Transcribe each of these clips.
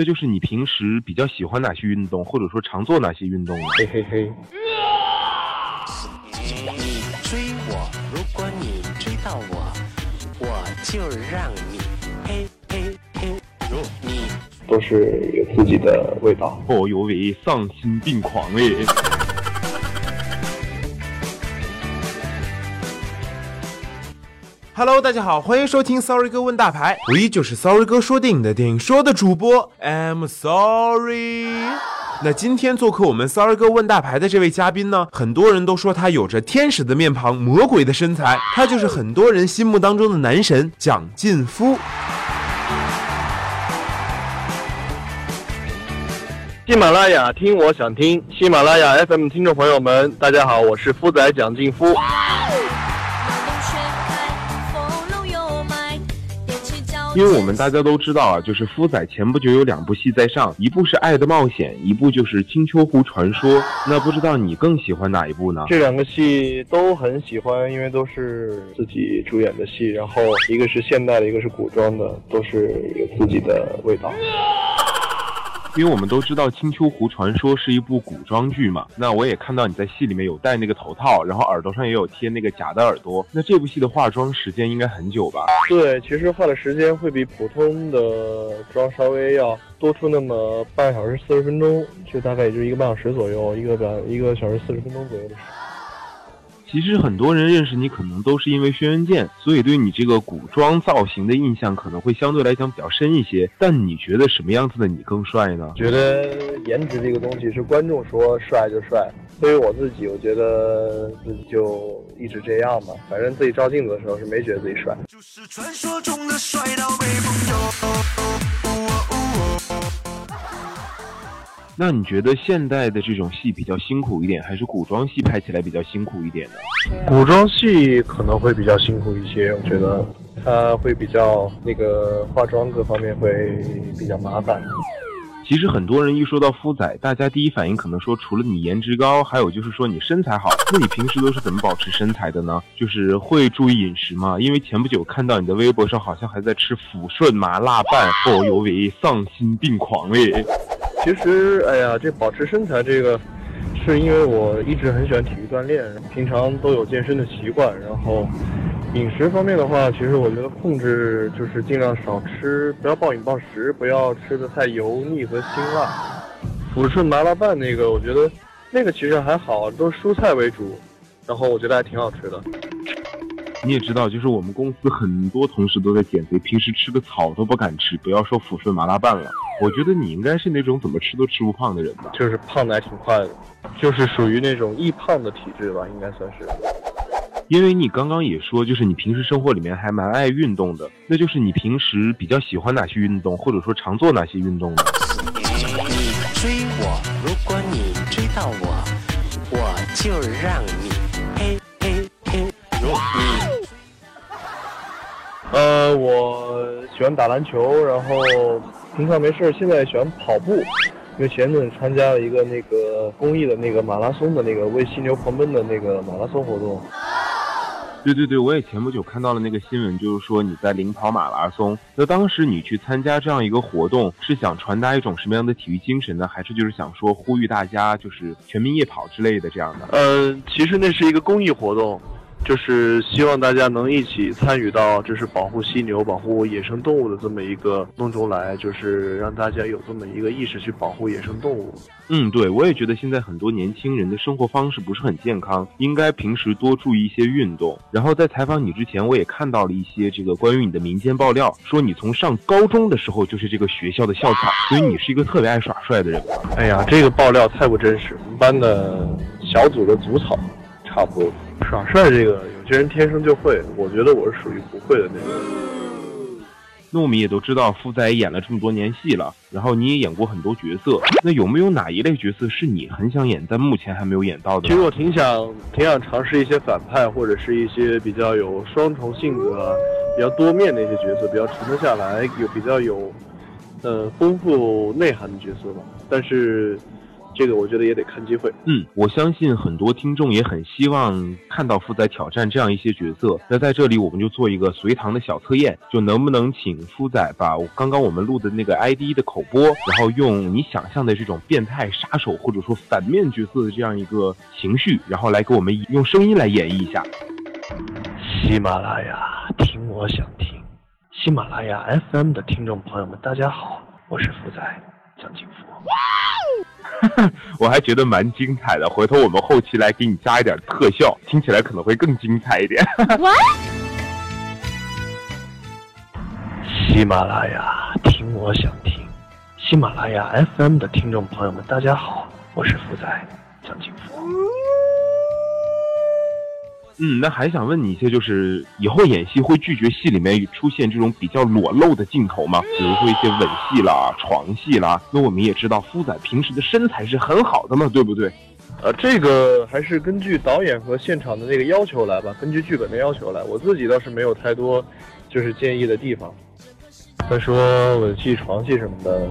那就是你平时比较喜欢哪些运动，或者说常做哪些运动呢？嘿嘿嘿。你追我，如果你追到我，我就让你嘿嘿嘿。如你都是有自己的味道。哦呦喂，丧心病狂哎！Hello，大家好，欢迎收听 Sorry 哥问大牌，我依旧是 Sorry 哥说电影的电影说的主播，I'm Sorry。那今天做客我们 Sorry 哥问大牌的这位嘉宾呢，很多人都说他有着天使的面庞、魔鬼的身材，他就是很多人心目当中的男神蒋劲夫。喜马拉雅听我想听，喜马拉雅 FM 听众朋友们，大家好，我是夫仔蒋劲夫。因为我们大家都知道啊，就是夫仔前不久有两部戏在上，一部是《爱的冒险》，一部就是《青丘狐传说》。那不知道你更喜欢哪一部呢？这两个戏都很喜欢，因为都是自己主演的戏，然后一个是现代的，一个是古装的，都是有自己的味道。因为我们都知道《青丘狐传说》是一部古装剧嘛，那我也看到你在戏里面有戴那个头套，然后耳朵上也有贴那个假的耳朵。那这部戏的化妆时间应该很久吧？对，其实化的时间会比普通的妆稍微要多出那么半小时四十分钟，就大概也就一个半小时左右，一个半一个小时四十分钟左右的时间。其实很多人认识你，可能都是因为轩辕剑，所以对你这个古装造型的印象可能会相对来讲比较深一些。但你觉得什么样子的你更帅呢？觉得颜值这个东西是观众说帅就帅，对于我自己，我觉得自己就一直这样吧。反正自己照镜子的时候是没觉得自己帅。就是传说中的帅到被朋那你觉得现代的这种戏比较辛苦一点，还是古装戏拍起来比较辛苦一点呢？古装戏可能会比较辛苦一些，我觉得它会比较那个化妆各方面会比较麻烦。其实很多人一说到夫仔，大家第一反应可能说除了你颜值高，还有就是说你身材好。那你平时都是怎么保持身材的呢？就是会注意饮食吗？因为前不久看到你的微博上好像还在吃抚顺麻辣拌，哦呦喂，丧心病狂哎！其实，哎呀，这保持身材这个，是因为我一直很喜欢体育锻炼，平常都有健身的习惯。然后，饮食方面的话，其实我觉得控制就是尽量少吃，不要暴饮暴食，不要吃的太油腻和辛辣。抚顺麻辣拌那个，我觉得那个其实还好，都是蔬菜为主，然后我觉得还挺好吃的。你也知道，就是我们公司很多同事都在减肥，平时吃个草都不敢吃，不要说抚顺麻辣拌了。我觉得你应该是那种怎么吃都吃不胖的人吧？就是胖的还挺快的，就是属于那种易胖的体质吧，应该算是。因为你刚刚也说，就是你平时生活里面还蛮爱运动的，那就是你平时比较喜欢哪些运动，或者说常做哪些运动呢？你追我，如果你追到我，我就让你喜欢打篮球，然后平常没事，现在喜欢跑步，因为前阵子参加了一个那个公益的那个马拉松的那个为犀牛狂奔的那个马拉松活动。对对对，我也前不久看到了那个新闻，就是说你在领跑马拉松。那当时你去参加这样一个活动，是想传达一种什么样的体育精神呢？还是就是想说呼吁大家就是全民夜跑之类的这样的？呃，其实那是一个公益活动，就是希望大家能一起参与到就是保护犀牛、保护野生动物的这么一个当中来，就是让大家有这么一个意识去保护野生动物。嗯，对，我也觉得现在很多年轻人的生活方式不是很健康，应该平时多注意一些运动。然后在采访你之前，我也看到了一些这个关于你的民间爆料，说你从上高中的时候就是这个学校的校草，所以你是一个特别爱耍帅的人。哎呀，这个爆料太不真实，我们班的小组的组草差不多。耍帅这个，有些人天生就会，我觉得我是属于不会的那种。那我们也都知道，夫仔演了这么多年戏了，然后你也演过很多角色。那有没有哪一类角色是你很想演，但目前还没有演到的？其实我挺想挺想尝试一些反派，或者是一些比较有双重性格、比较多面的一些角色，比较沉得下来，有比较有呃丰富内涵的角色吧。但是这个我觉得也得看机会。嗯，我相信很多听众也很希望看到夫仔挑战这样一些角色。那在这里，我们就做一个随堂的小测验，就能不能请夫仔把刚刚我们录的那个 ID 的口播，然后用你想象的这种变态杀手或者说反面角色的这样一个情绪，然后来给我们用声音来演绎一下。喜马拉雅听我想听，喜马拉雅 FM 的听众朋友们，大家好，我是福仔蒋劲夫。我还觉得蛮精彩的，回头我们后期来给你加一点特效，听起来可能会更精彩一点。喜马拉雅听我想听，喜马拉雅 FM 的听众朋友们，大家好，我是福仔蒋劲夫。嗯，那还想问你一些，就是以后演戏会拒绝戏里面出现这种比较裸露的镜头吗？比如说一些吻戏啦、床戏啦。那我们也知道，夫仔平时的身材是很好的嘛，对不对？呃，这个还是根据导演和现场的那个要求来吧，根据剧本的要求来。我自己倒是没有太多就是建议的地方。再说吻戏、床戏什么的，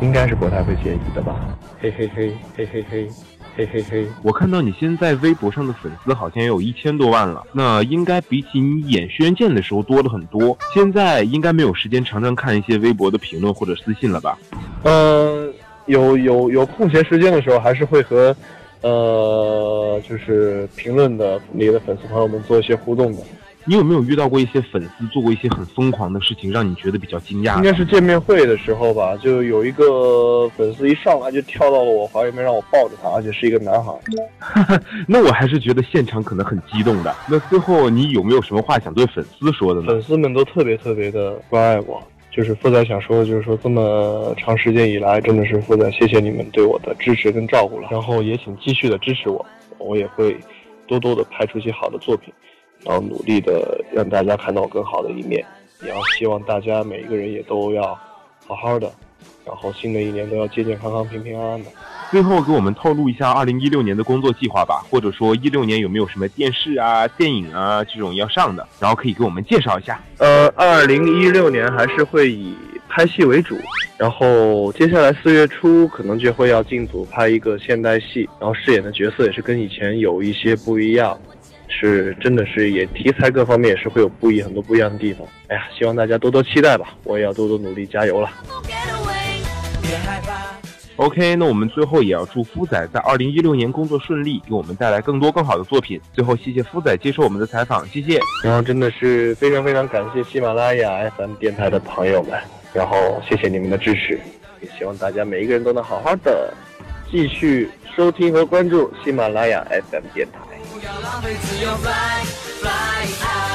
应该是不太会介意的吧？嘿嘿嘿，嘿嘿嘿。嘿嘿嘿，我看到你现在微博上的粉丝好像也有一千多万了，那应该比起你演《轩辕剑》的时候多了很多。现在应该没有时间常常看一些微博的评论或者私信了吧？嗯，有有有空闲时间的时候，还是会和，呃，就是评论的你的粉丝朋友们做一些互动的。你有没有遇到过一些粉丝做过一些很疯狂的事情，让你觉得比较惊讶？应该是见面会的时候吧，就有一个粉丝一上来就跳到了我怀里面，让我抱着他，而且是一个男孩。那我还是觉得现场可能很激动的。那最后你有没有什么话想对粉丝说的呢？粉丝们都特别特别的关爱我，就是富仔想说的就是说，这么长时间以来，真的是富仔谢谢你们对我的支持跟照顾了，然后也请继续的支持我，我也会多多的拍出一些好的作品。然后努力的让大家看到更好的一面，也要希望大家每一个人也都要好好的，然后新的一年都要健健康康、平平安安的。最后给我们透露一下二零一六年的工作计划吧，或者说一六年有没有什么电视啊、电影啊这种要上的，然后可以给我们介绍一下。呃，二零一六年还是会以拍戏为主，然后接下来四月初可能就会要进组拍一个现代戏，然后饰演的角色也是跟以前有一些不一样。是，真的是也题材各方面也是会有不一很多不一样的地方。哎呀，希望大家多多期待吧，我也要多多努力，加油了。OK，那我们最后也要祝夫仔在二零一六年工作顺利，给我们带来更多更好的作品。最后，谢谢夫仔接受我们的采访，谢谢。然后真的是非常非常感谢喜马拉雅 FM 电台的朋友们，然后谢谢你们的支持，也希望大家每一个人都能好好的继续收听和关注喜马拉雅 FM 电台。不要浪费自由，fly fly high。